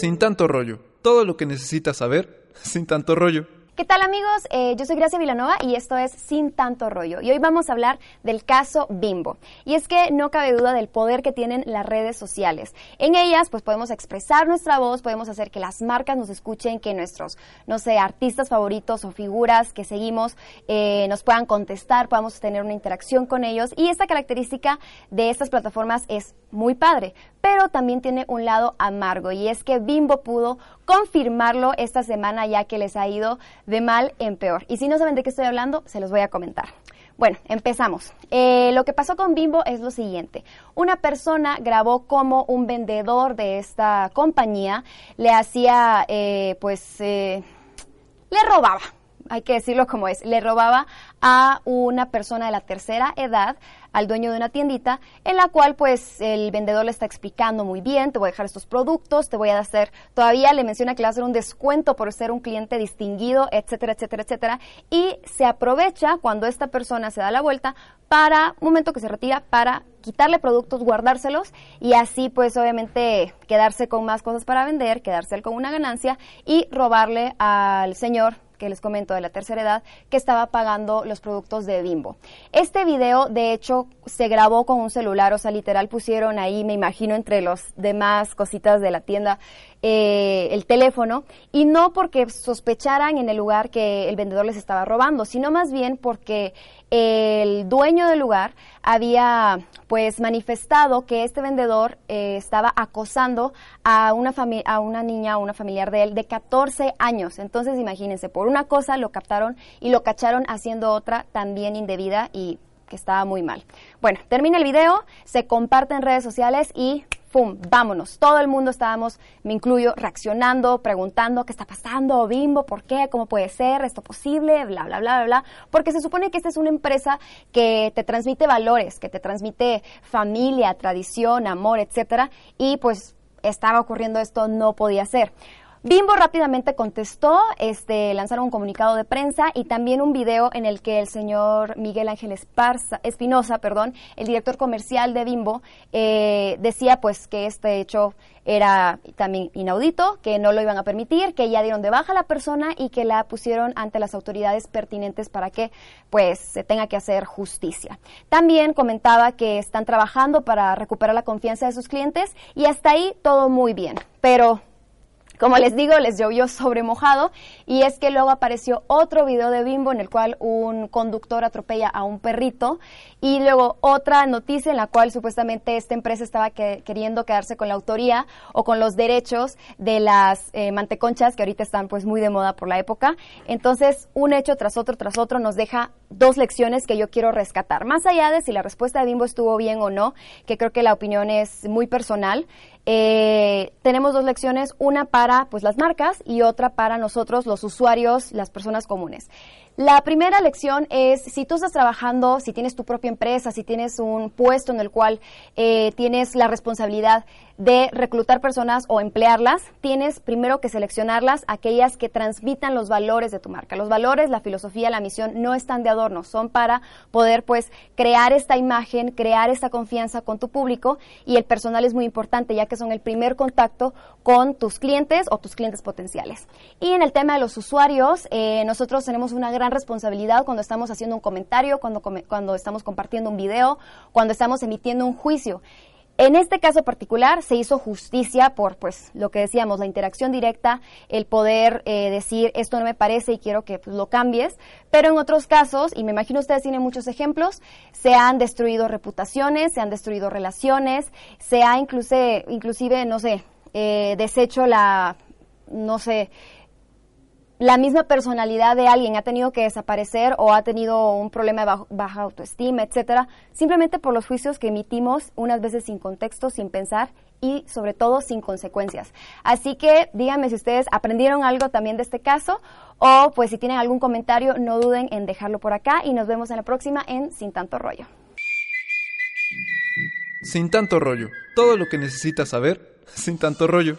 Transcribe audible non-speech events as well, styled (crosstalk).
Sin tanto rollo. Todo lo que necesitas saber, (laughs) sin tanto rollo. ¿Qué tal amigos? Eh, yo soy Gracia Vilanova y esto es Sin tanto rollo. Y hoy vamos a hablar del caso Bimbo. Y es que no cabe duda del poder que tienen las redes sociales. En ellas pues podemos expresar nuestra voz, podemos hacer que las marcas nos escuchen, que nuestros, no sé, artistas favoritos o figuras que seguimos eh, nos puedan contestar, podamos tener una interacción con ellos. Y esta característica de estas plataformas es muy padre, pero también tiene un lado amargo y es que Bimbo pudo confirmarlo esta semana ya que les ha ido de mal en peor. Y si no saben de qué estoy hablando, se los voy a comentar. Bueno, empezamos. Eh, lo que pasó con Bimbo es lo siguiente. Una persona grabó como un vendedor de esta compañía le hacía, eh, pues, eh, le robaba, hay que decirlo como es, le robaba a una persona de la tercera edad, al dueño de una tiendita, en la cual pues el vendedor le está explicando muy bien, te voy a dejar estos productos, te voy a hacer, todavía le menciona que le va a hacer un descuento por ser un cliente distinguido, etcétera, etcétera, etcétera, y se aprovecha cuando esta persona se da la vuelta para, momento que se retira, para quitarle productos, guardárselos y así pues obviamente quedarse con más cosas para vender, quedarse con una ganancia y robarle al señor que les comento de la tercera edad, que estaba pagando los productos de Bimbo. Este video, de hecho, se grabó con un celular, o sea, literal pusieron ahí, me imagino, entre los demás cositas de la tienda, eh, el teléfono, y no porque sospecharan en el lugar que el vendedor les estaba robando, sino más bien porque el dueño del lugar había pues manifestado que este vendedor eh, estaba acosando a una, a una niña, a una familiar de él de 14 años. Entonces imagínense, por una cosa lo captaron y lo cacharon haciendo otra también indebida y que estaba muy mal. Bueno, termina el video, se comparte en redes sociales y ¡pum! Vámonos. Todo el mundo estábamos, me incluyo, reaccionando, preguntando qué está pasando, Bimbo, ¿por qué? ¿Cómo puede ser esto posible? Bla, bla, bla, bla, bla. Porque se supone que esta es una empresa que te transmite valores, que te transmite familia, tradición, amor, etcétera. Y pues estaba ocurriendo esto, no podía ser. Bimbo rápidamente contestó, este, lanzaron un comunicado de prensa y también un video en el que el señor Miguel Ángel Esparza, Espinosa, perdón, el director comercial de Bimbo, eh, decía pues que este hecho era también inaudito, que no lo iban a permitir, que ya dieron de baja a la persona y que la pusieron ante las autoridades pertinentes para que pues se tenga que hacer justicia. También comentaba que están trabajando para recuperar la confianza de sus clientes y hasta ahí todo muy bien, pero como les digo, les llovió sobre mojado y es que luego apareció otro video de Bimbo en el cual un conductor atropella a un perrito y luego otra noticia en la cual supuestamente esta empresa estaba queriendo quedarse con la autoría o con los derechos de las eh, manteconchas que ahorita están pues muy de moda por la época. Entonces, un hecho tras otro tras otro nos deja dos lecciones que yo quiero rescatar. Más allá de si la respuesta de Bimbo estuvo bien o no, que creo que la opinión es muy personal, eh, tenemos dos lecciones, una para pues las marcas y otra para nosotros los usuarios, las personas comunes. La primera lección es, si tú estás trabajando, si tienes tu propia empresa, si tienes un puesto en el cual eh, tienes la responsabilidad de reclutar personas o emplearlas, tienes primero que seleccionarlas aquellas que transmitan los valores de tu marca. Los valores, la filosofía, la misión no están de adorno, son para poder pues crear esta imagen, crear esta confianza con tu público y el personal es muy importante ya que son el primer contacto con tus clientes o tus clientes potenciales. Y en el tema de los usuarios, eh, nosotros tenemos una gran responsabilidad cuando estamos haciendo un comentario, cuando, cuando estamos compartiendo un video, cuando estamos emitiendo un juicio. En este caso particular se hizo justicia por, pues, lo que decíamos, la interacción directa, el poder eh, decir esto no me parece y quiero que pues, lo cambies. Pero en otros casos, y me imagino ustedes tienen muchos ejemplos, se han destruido reputaciones, se han destruido relaciones, se ha inclusive, inclusive no sé, eh, deshecho la, no sé, la misma personalidad de alguien ha tenido que desaparecer o ha tenido un problema de baja autoestima, etcétera, simplemente por los juicios que emitimos unas veces sin contexto, sin pensar y sobre todo sin consecuencias. Así que díganme si ustedes aprendieron algo también de este caso o pues si tienen algún comentario no duden en dejarlo por acá y nos vemos en la próxima en Sin tanto rollo. Sin tanto rollo, todo lo que necesitas saber, (laughs) sin tanto rollo.